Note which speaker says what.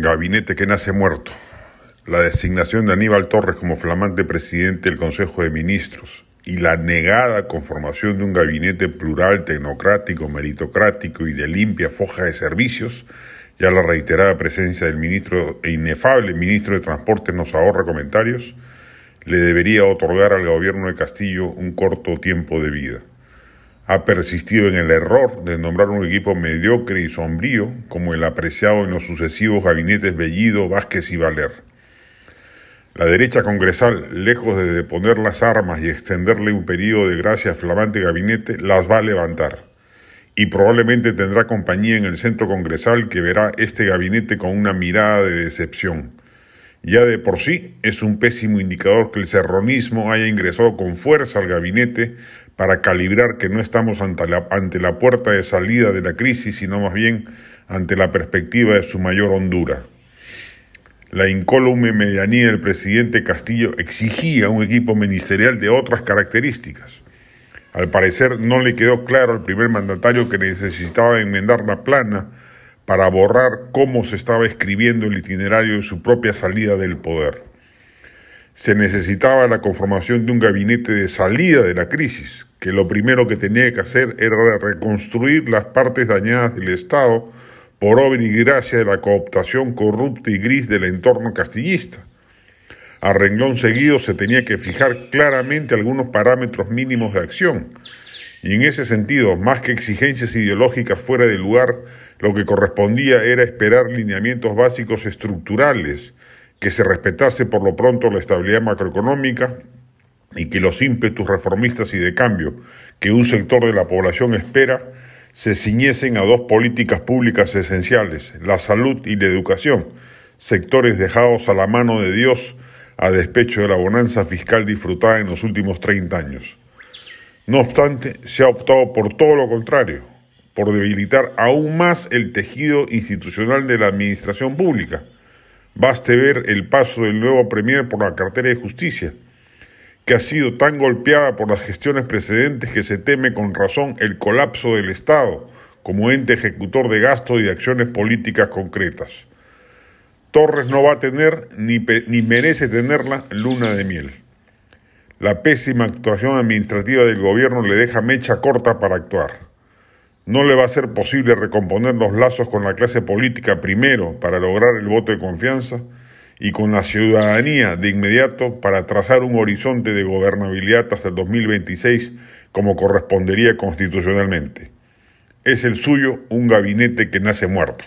Speaker 1: Gabinete que nace muerto. La designación de Aníbal Torres como flamante presidente del Consejo de Ministros y la negada conformación de un gabinete plural, tecnocrático, meritocrático y de limpia foja de servicios, ya la reiterada presencia del ministro e inefable ministro de Transporte nos ahorra comentarios, le debería otorgar al gobierno de Castillo un corto tiempo de vida ha persistido en el error de nombrar un equipo mediocre y sombrío como el apreciado en los sucesivos gabinetes Bellido, Vázquez y Valer. La derecha congresal, lejos de deponer las armas y extenderle un periodo de gracia al flamante gabinete, las va a levantar. Y probablemente tendrá compañía en el centro congresal que verá este gabinete con una mirada de decepción. Ya de por sí es un pésimo indicador que el serronismo haya ingresado con fuerza al gabinete para calibrar que no estamos ante la, ante la puerta de salida de la crisis, sino más bien ante la perspectiva de su mayor hondura. La incólume medianía del presidente Castillo exigía un equipo ministerial de otras características. Al parecer no le quedó claro al primer mandatario que necesitaba enmendar la plana para borrar cómo se estaba escribiendo el itinerario de su propia salida del poder se necesitaba la conformación de un gabinete de salida de la crisis, que lo primero que tenía que hacer era reconstruir las partes dañadas del Estado por obra y gracia de la cooptación corrupta y gris del entorno castillista. A renglón seguido se tenía que fijar claramente algunos parámetros mínimos de acción, y en ese sentido, más que exigencias ideológicas fuera de lugar, lo que correspondía era esperar lineamientos básicos estructurales, que se respetase por lo pronto la estabilidad macroeconómica y que los ímpetus reformistas y de cambio que un sector de la población espera se ciñesen a dos políticas públicas esenciales, la salud y la educación, sectores dejados a la mano de Dios a despecho de la bonanza fiscal disfrutada en los últimos 30 años. No obstante, se ha optado por todo lo contrario, por debilitar aún más el tejido institucional de la administración pública, Baste ver el paso del nuevo Premier por la cartera de justicia, que ha sido tan golpeada por las gestiones precedentes que se teme con razón el colapso del Estado como ente ejecutor de gastos y de acciones políticas concretas. Torres no va a tener ni, ni merece tenerla luna de miel. La pésima actuación administrativa del gobierno le deja mecha corta para actuar. No le va a ser posible recomponer los lazos con la clase política primero para lograr el voto de confianza y con la ciudadanía de inmediato para trazar un horizonte de gobernabilidad hasta el 2026 como correspondería constitucionalmente. Es el suyo un gabinete que nace muerto.